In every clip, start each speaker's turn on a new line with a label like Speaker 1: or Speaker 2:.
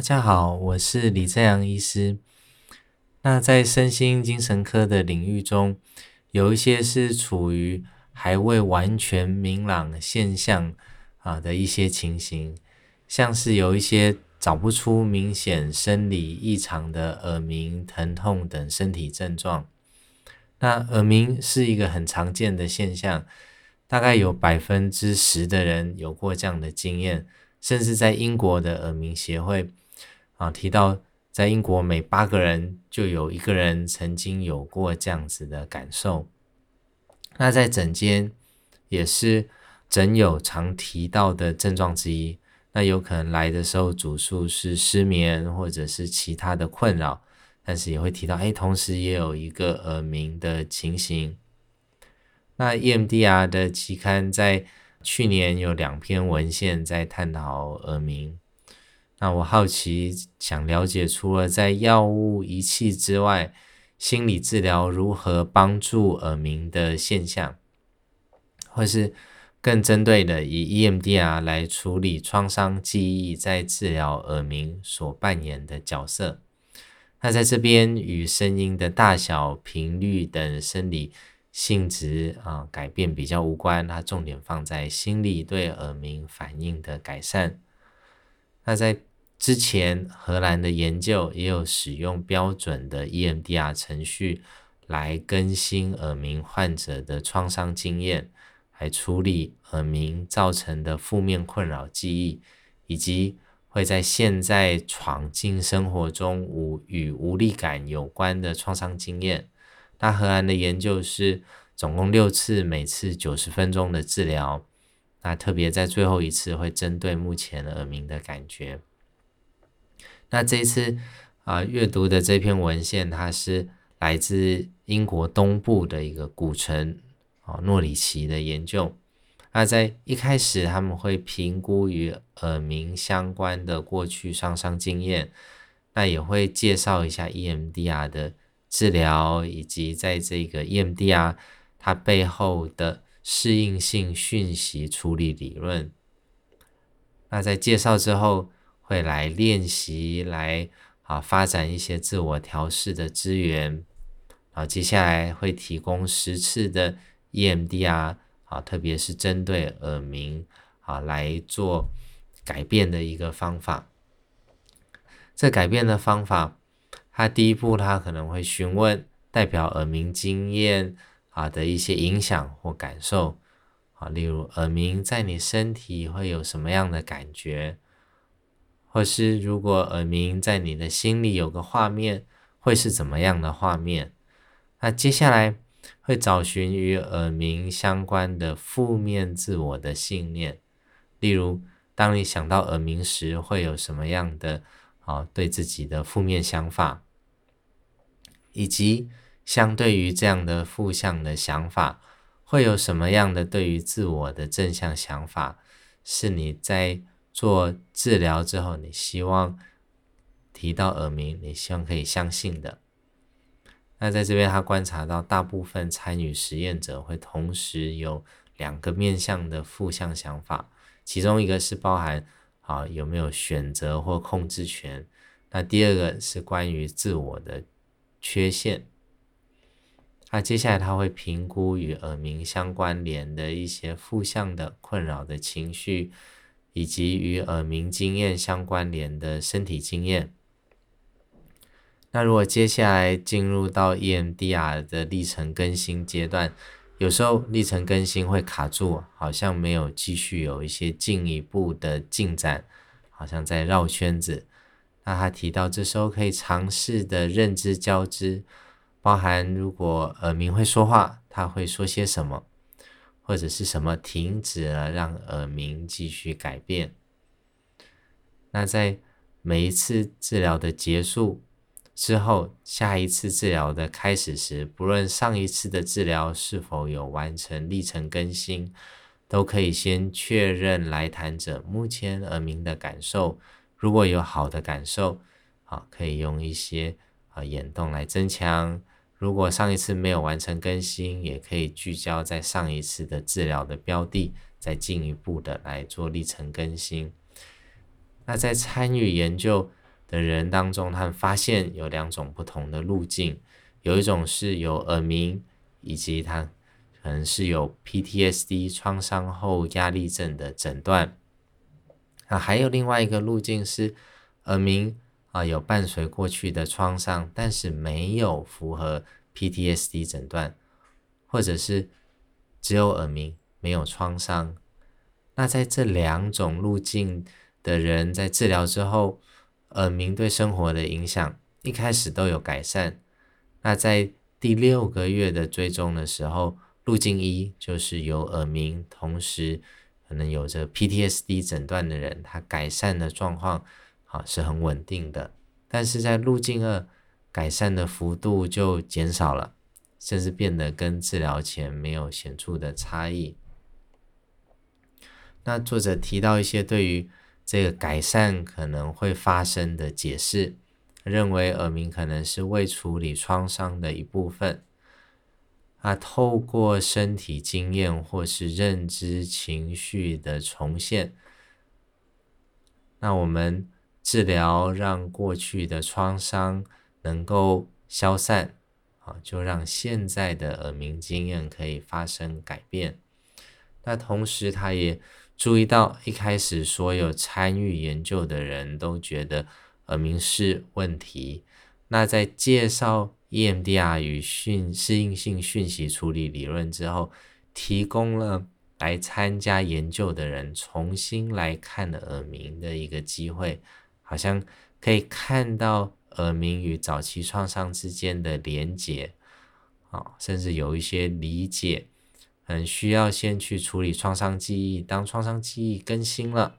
Speaker 1: 大家好，我是李正阳医师。那在身心精神科的领域中，有一些是处于还未完全明朗现象啊的一些情形，像是有一些找不出明显生理异常的耳鸣、疼痛等身体症状。那耳鸣是一个很常见的现象，大概有百分之十的人有过这样的经验，甚至在英国的耳鸣协会。啊，提到在英国每八个人就有一个人曾经有过这样子的感受。那在诊间也是诊友常提到的症状之一。那有可能来的时候主诉是失眠或者是其他的困扰，但是也会提到，哎，同时也有一个耳鸣的情形。那 EMDR 的期刊在去年有两篇文献在探讨耳鸣。那我好奇，想了解除了在药物仪器之外，心理治疗如何帮助耳鸣的现象，或是更针对的以 EMDR 来处理创伤记忆在治疗耳鸣所扮演的角色。那在这边与声音的大小、频率等生理性质啊改变比较无关，它重点放在心理对耳鸣反应的改善。那在之前荷兰的研究也有使用标准的 EMDR 程序来更新耳鸣患者的创伤经验，来处理耳鸣造成的负面困扰记忆，以及会在现在闯进生活中无与无力感有关的创伤经验。那荷兰的研究是总共六次，每次九十分钟的治疗。那特别在最后一次会针对目前耳鸣的感觉。那这次啊，阅读的这篇文献，它是来自英国东部的一个古城啊诺里奇的研究。那在一开始，他们会评估与耳鸣相关的过去创伤经验，那也会介绍一下 EMDR 的治疗，以及在这个 EMDR 它背后的适应性讯息处理理论。那在介绍之后。会来练习，来啊发展一些自我调试的资源，啊接下来会提供十次的 EMDR 啊，特别是针对耳鸣啊来做改变的一个方法。这改变的方法，它第一步，它可能会询问代表耳鸣经验啊的一些影响或感受啊，例如耳鸣在你身体会有什么样的感觉？或是如果耳鸣在你的心里有个画面，会是怎么样的画面？那接下来会找寻与耳鸣相关的负面自我的信念，例如，当你想到耳鸣时，会有什么样的啊对自己的负面想法，以及相对于这样的负向的想法，会有什么样的对于自我的正向想法，是你在。做治疗之后，你希望提到耳鸣，你希望可以相信的。那在这边，他观察到大部分参与实验者会同时有两个面向的负向想法，其中一个是包含啊有没有选择或控制权，那第二个是关于自我的缺陷。那接下来他会评估与耳鸣相关联的一些负向的困扰的情绪。以及与耳鸣经验相关联的身体经验。那如果接下来进入到 EMDR 的历程更新阶段，有时候历程更新会卡住，好像没有继续有一些进一步的进展，好像在绕圈子。那他提到这时候可以尝试的认知交织，包含如果耳鸣会说话，他会说些什么？或者是什么停止了，让耳鸣继续改变。那在每一次治疗的结束之后，下一次治疗的开始时，不论上一次的治疗是否有完成历程更新，都可以先确认来谈者目前耳鸣的感受。如果有好的感受，啊，可以用一些啊眼动来增强。如果上一次没有完成更新，也可以聚焦在上一次的治疗的标的，再进一步的来做历程更新。那在参与研究的人当中，他们发现有两种不同的路径，有一种是有耳鸣，以及他可能是有 PTSD 创伤后压力症的诊断。啊，还有另外一个路径是耳鸣啊，有伴随过去的创伤，但是没有符合 PTSD 诊断，或者是只有耳鸣没有创伤。那在这两种路径的人在治疗之后，耳鸣对生活的影响一开始都有改善。那在第六个月的追踪的时候，路径一就是有耳鸣，同时可能有着 PTSD 诊断的人，他改善的状况啊是很稳定的。但是在路径二，改善的幅度就减少了，甚至变得跟治疗前没有显著的差异。那作者提到一些对于这个改善可能会发生的解释，认为耳鸣可能是未处理创伤的一部分。啊，透过身体经验或是认知情绪的重现，那我们治疗让过去的创伤能够消散，啊，就让现在的耳鸣经验可以发生改变。那同时，他也。注意到一开始，所有参与研究的人都觉得耳鸣是问题。那在介绍 EMDR 与讯适应性讯息处理理论之后，提供了来参加研究的人重新来看的耳鸣的一个机会，好像可以看到耳鸣与早期创伤之间的连结，啊，甚至有一些理解。很需要先去处理创伤记忆，当创伤记忆更新了，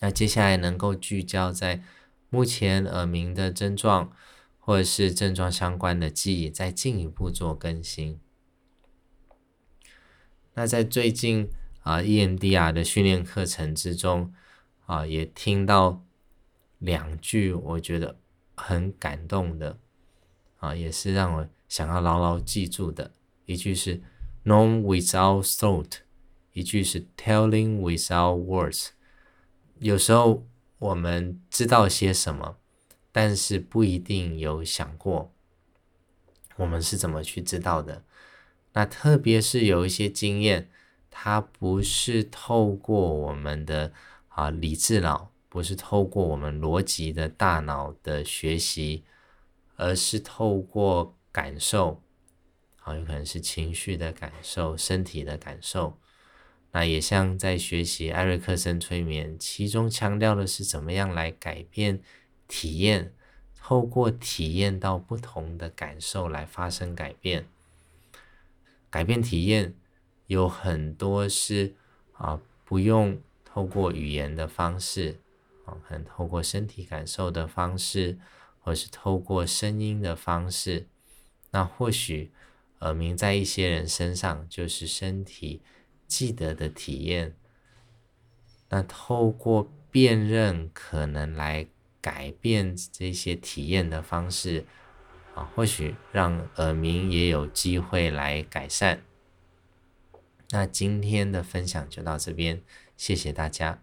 Speaker 1: 那接下来能够聚焦在目前耳鸣的症状，或者是症状相关的记忆，再进一步做更新。那在最近啊，EMDR 的训练课程之中啊，也听到两句我觉得很感动的啊，也是让我想要牢牢记住的一句是。Know without thought，一句是 telling without words。有时候我们知道些什么，但是不一定有想过我们是怎么去知道的。那特别是有一些经验，它不是透过我们的啊理智脑，不是透过我们逻辑的大脑的学习，而是透过感受。好有可能是情绪的感受、身体的感受，那也像在学习艾瑞克森催眠，其中强调的是怎么样来改变体验，透过体验到不同的感受来发生改变。改变体验有很多是啊，不用透过语言的方式啊，可能透过身体感受的方式，或是透过声音的方式，那或许。耳鸣在一些人身上就是身体记得的体验，那透过辨认可能来改变这些体验的方式啊，或许让耳鸣也有机会来改善。那今天的分享就到这边，谢谢大家。